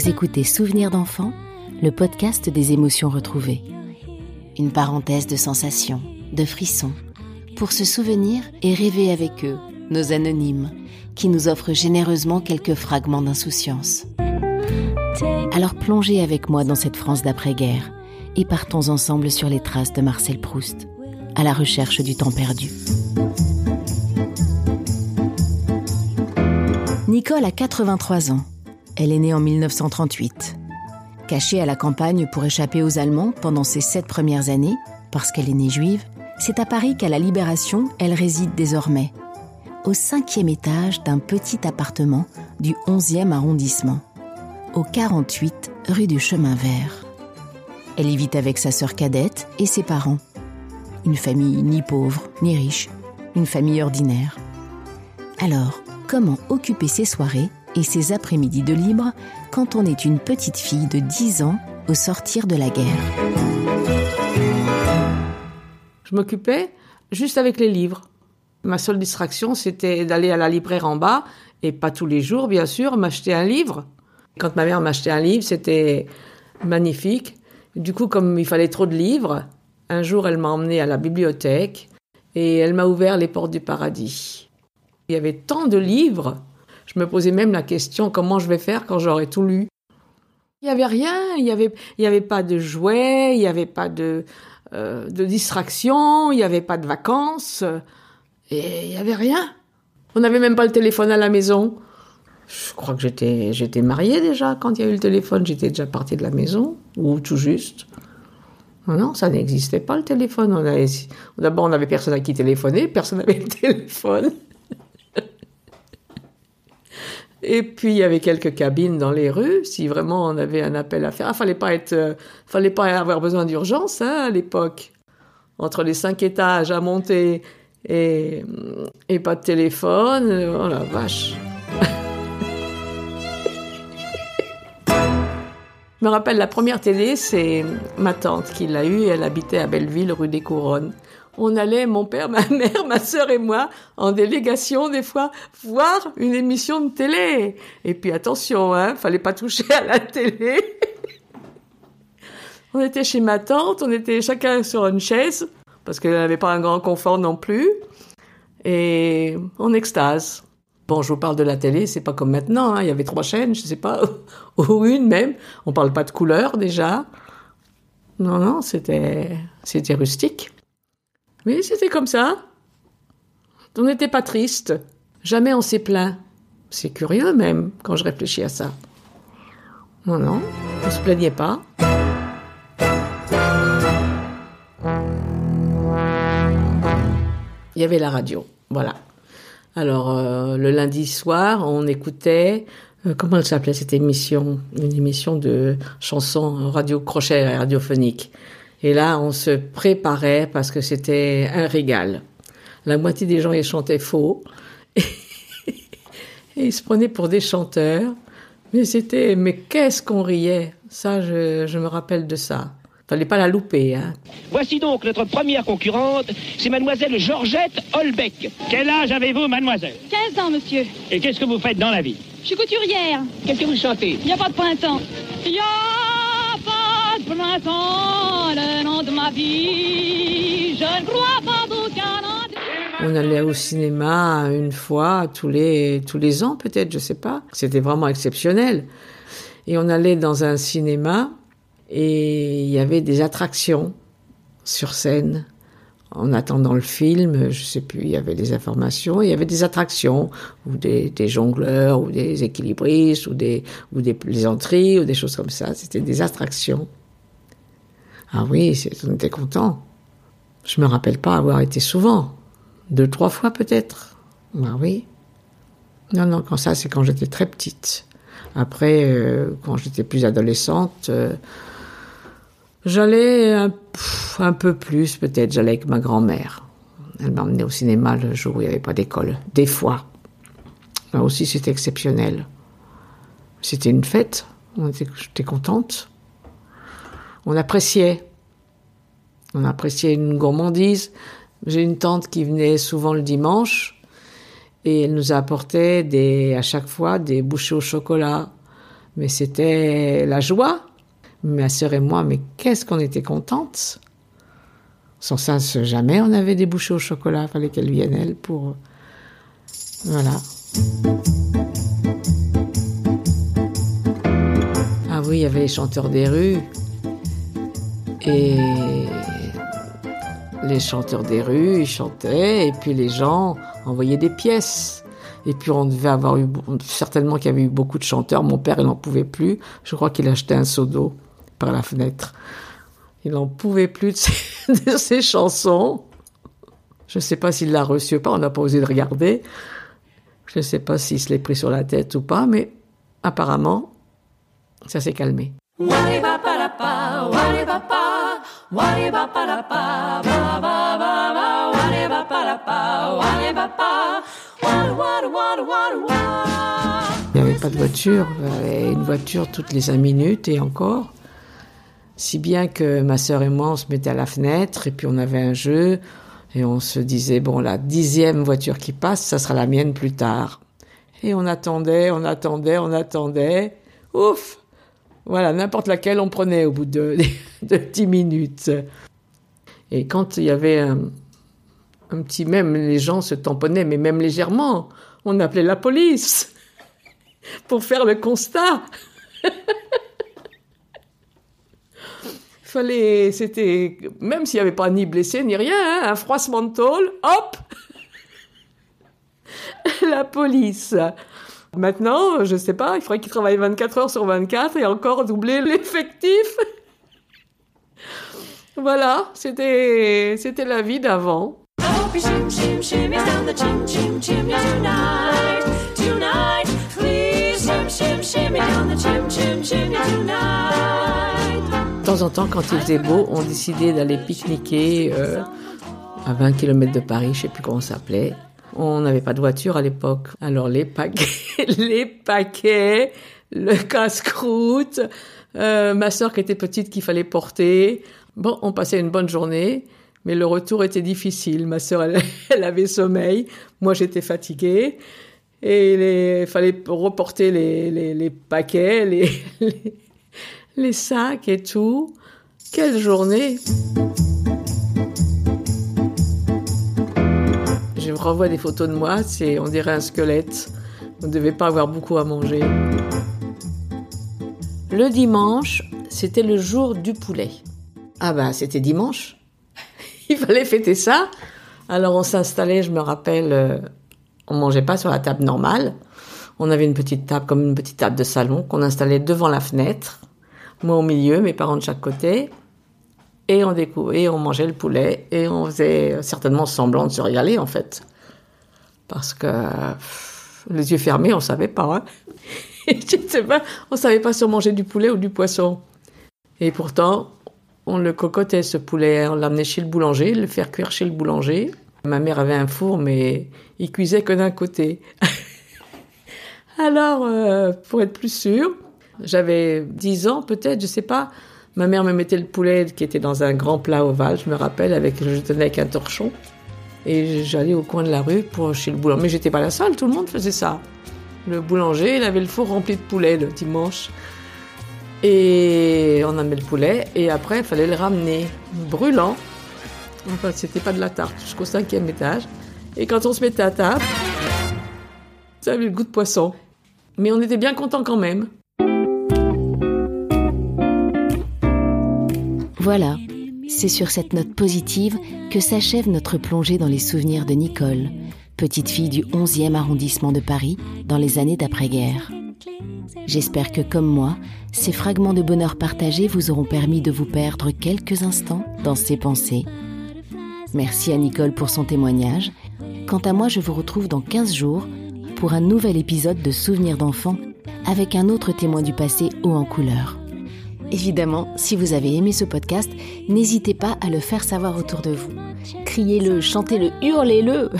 Vous écoutez Souvenirs d'enfants, le podcast des émotions retrouvées. Une parenthèse de sensations, de frissons, pour se souvenir et rêver avec eux, nos anonymes, qui nous offrent généreusement quelques fragments d'insouciance. Alors plongez avec moi dans cette France d'après-guerre et partons ensemble sur les traces de Marcel Proust, à la recherche du temps perdu. Nicole a 83 ans. Elle est née en 1938. Cachée à la campagne pour échapper aux Allemands pendant ses sept premières années, parce qu'elle est née juive, c'est à Paris qu'à la Libération, elle réside désormais, au cinquième étage d'un petit appartement du 11e arrondissement, au 48 rue du Chemin Vert. Elle y vit avec sa sœur cadette et ses parents. Une famille ni pauvre ni riche, une famille ordinaire. Alors, comment occuper ses soirées et ses après-midi de libre quand on est une petite fille de 10 ans au sortir de la guerre. Je m'occupais juste avec les livres. Ma seule distraction, c'était d'aller à la libraire en bas, et pas tous les jours, bien sûr, m'acheter un livre. Quand ma mère m'achetait un livre, c'était magnifique. Du coup, comme il fallait trop de livres, un jour, elle m'a emmené à la bibliothèque et elle m'a ouvert les portes du paradis. Il y avait tant de livres, je me posais même la question comment je vais faire quand j'aurai tout lu? Il n'y avait rien, il n'y avait, pas de jouets, il n'y avait pas de, euh, distraction, il n'y avait pas de vacances, et il n'y avait rien. On n'avait même pas le téléphone à la maison. Je crois que j'étais, mariée déjà quand il y a eu le téléphone, j'étais déjà partie de la maison, ou tout juste. Non, non, ça n'existait pas le téléphone. d'abord, on n'avait personne à qui téléphoner, personne n'avait le téléphone. Et puis il y avait quelques cabines dans les rues, si vraiment on avait un appel à faire. Ah, fallait pas être, euh, fallait pas avoir besoin d'urgence hein, à l'époque. Entre les cinq étages à monter et, et pas de téléphone, oh la vache. Je me rappelle la première télé, c'est ma tante qui l'a eue. Elle habitait à Belleville, rue des Couronnes on allait, mon père, ma mère, ma sœur et moi, en délégation des fois, voir une émission de télé. Et puis attention, hein, fallait pas toucher à la télé. on était chez ma tante, on était chacun sur une chaise, parce qu'elle n'avait pas un grand confort non plus, et en extase. Bon, je vous parle de la télé, c'est pas comme maintenant, hein. il y avait trois chaînes, je sais pas, ou une même. On parle pas de couleur déjà. Non, non, c'était, c'était rustique. Oui, c'était comme ça. On n'était pas triste. Jamais on s'est plaint. C'est curieux même quand je réfléchis à ça. Non, non, on se plaignait pas. Il y avait la radio, voilà. Alors euh, le lundi soir, on écoutait euh, comment elle s'appelait cette émission? Une émission de chansons radio crochet radiophonique. Et là, on se préparait parce que c'était un régal. La moitié des gens y chantaient faux. Et, ils se prenaient pour des chanteurs. Mais c'était, mais qu'est-ce qu'on riait? Ça, je, je, me rappelle de ça. Fallait pas la louper, hein. Voici donc notre première concurrente, c'est mademoiselle Georgette Holbeck. Quel âge avez-vous, mademoiselle? 15 ans, monsieur. Et qu'est-ce que vous faites dans la vie? Je suis couturière. Qu'est-ce que vous chantez? Il n'y a pas de printemps. Il on allait au cinéma une fois tous les tous les ans peut-être, je sais pas. C'était vraiment exceptionnel. Et on allait dans un cinéma et il y avait des attractions sur scène. En attendant le film, je sais plus, il y avait des informations, il y avait des attractions, ou des, des jongleurs, ou des équilibristes, ou des, ou des plaisanteries, ou des choses comme ça. C'était des attractions. Ah oui, on était content. Je me rappelle pas avoir été souvent. Deux, trois fois peut-être. Ah oui. Non, non, quand ça, c'est quand j'étais très petite. Après, euh, quand j'étais plus adolescente, euh, j'allais un, peu plus, peut-être, j'allais avec ma grand-mère. Elle m'emmenait au cinéma le jour où il n'y avait pas d'école. Des fois. Là aussi, c'était exceptionnel. C'était une fête. J'étais contente. On appréciait. On appréciait une gourmandise. J'ai une tante qui venait souvent le dimanche et elle nous apportait des, à chaque fois des bouchées au chocolat. Mais c'était la joie. Ma sœur et moi, mais qu'est-ce qu'on était contentes. Sans ça, jamais on avait des bouchées au chocolat. Fallait qu'elle vienne, elle, pour. Voilà. Ah oui, il y avait les chanteurs des rues. Les chanteurs des rues, ils chantaient, et puis les gens envoyaient des pièces. Et puis on devait avoir eu, certainement qu'il y avait eu beaucoup de chanteurs. Mon père, il n'en pouvait plus. Je crois qu'il achetait un seau d'eau par la fenêtre. Il n'en pouvait plus de ses, chansons. Je ne sais pas s'il l'a reçu ou pas, on n'a pas osé de regarder. Je ne sais pas s'il se l'est pris sur la tête ou pas, mais apparemment, ça s'est calmé. Il n'y avait pas de voiture, une voiture toutes les cinq minutes et encore. Si bien que ma sœur et moi, on se mettait à la fenêtre et puis on avait un jeu et on se disait, bon, la dixième voiture qui passe, ça sera la mienne plus tard. Et on attendait, on attendait, on attendait. Ouf Voilà, n'importe laquelle on prenait au bout de, de 10 minutes. Et quand il y avait un, petit même, les gens se tamponnaient, mais même légèrement, on appelait la police pour faire le constat. Fallait, c'était, même s'il n'y avait pas ni blessé ni rien, hein, un froissement de tôle, hop, la police. Maintenant, je sais pas, il faudrait qu'ils travaillent 24 heures sur 24 et encore doubler l'effectif. Voilà, c'était, c'était la vie d'avant. De temps en temps, quand il faisait beau, on décidait d'aller pique-niquer euh, à 20 km de Paris, je sais plus comment ça s'appelait. On n'avait pas de voiture à l'époque. Alors les paquets, les paquets, le casse-croûte, euh, ma sœur qui était petite qu'il fallait porter. Bon, on passait une bonne journée, mais le retour était difficile. Ma sœur, elle, avait sommeil, moi j'étais fatiguée. Et il fallait reporter les, paquets, les sacs et tout. Quelle journée Je revois des photos de moi, c'est on dirait un squelette. On ne devait pas avoir beaucoup à manger. Le dimanche, c'était le jour du poulet. Ah ben, c'était dimanche. Il fallait fêter ça. Alors on s'installait, je me rappelle, euh, on mangeait pas sur la table normale. On avait une petite table comme une petite table de salon qu'on installait devant la fenêtre. Moi au milieu, mes parents de chaque côté. Et on découvrait, on mangeait le poulet et on faisait certainement semblant de se régaler en fait. Parce que les yeux fermés, on savait pas. Hein. Je sais pas, on savait pas si on mangeait du poulet ou du poisson. Et pourtant, on le cocotait ce poulet, on l'amenait chez le boulanger, le faire cuire chez le boulanger. Ma mère avait un four, mais il cuisait que d'un côté. Alors, euh, pour être plus sûr, j'avais 10 ans peut-être, je sais pas. Ma mère me mettait le poulet qui était dans un grand plat ovale, je me rappelle, avec je tenais avec un torchon. Et j'allais au coin de la rue pour chez le boulanger. Mais j'étais pas la seule, tout le monde faisait ça. Le boulanger, il avait le four rempli de poulet le dimanche. Et on amenait le poulet et après il fallait le ramener brûlant. Enfin, c'était pas de la tarte jusqu'au cinquième étage. Et quand on se mettait à table, ça avait le goût de poisson. Mais on était bien contents quand même. Voilà, c'est sur cette note positive que s'achève notre plongée dans les souvenirs de Nicole, petite fille du 11e arrondissement de Paris dans les années d'après-guerre. J'espère que comme moi, ces fragments de bonheur partagés vous auront permis de vous perdre quelques instants dans ces pensées. Merci à Nicole pour son témoignage. Quant à moi, je vous retrouve dans 15 jours pour un nouvel épisode de Souvenirs d'enfants avec un autre témoin du passé haut en couleur. Évidemment, si vous avez aimé ce podcast, n'hésitez pas à le faire savoir autour de vous. Criez-le, chantez-le, hurlez-le.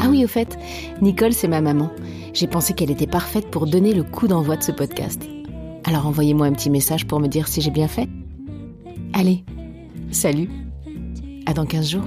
Ah oui, au fait, Nicole, c'est ma maman. J'ai pensé qu'elle était parfaite pour donner le coup d'envoi de ce podcast. Alors envoyez-moi un petit message pour me dire si j'ai bien fait. Allez, salut. À dans 15 jours.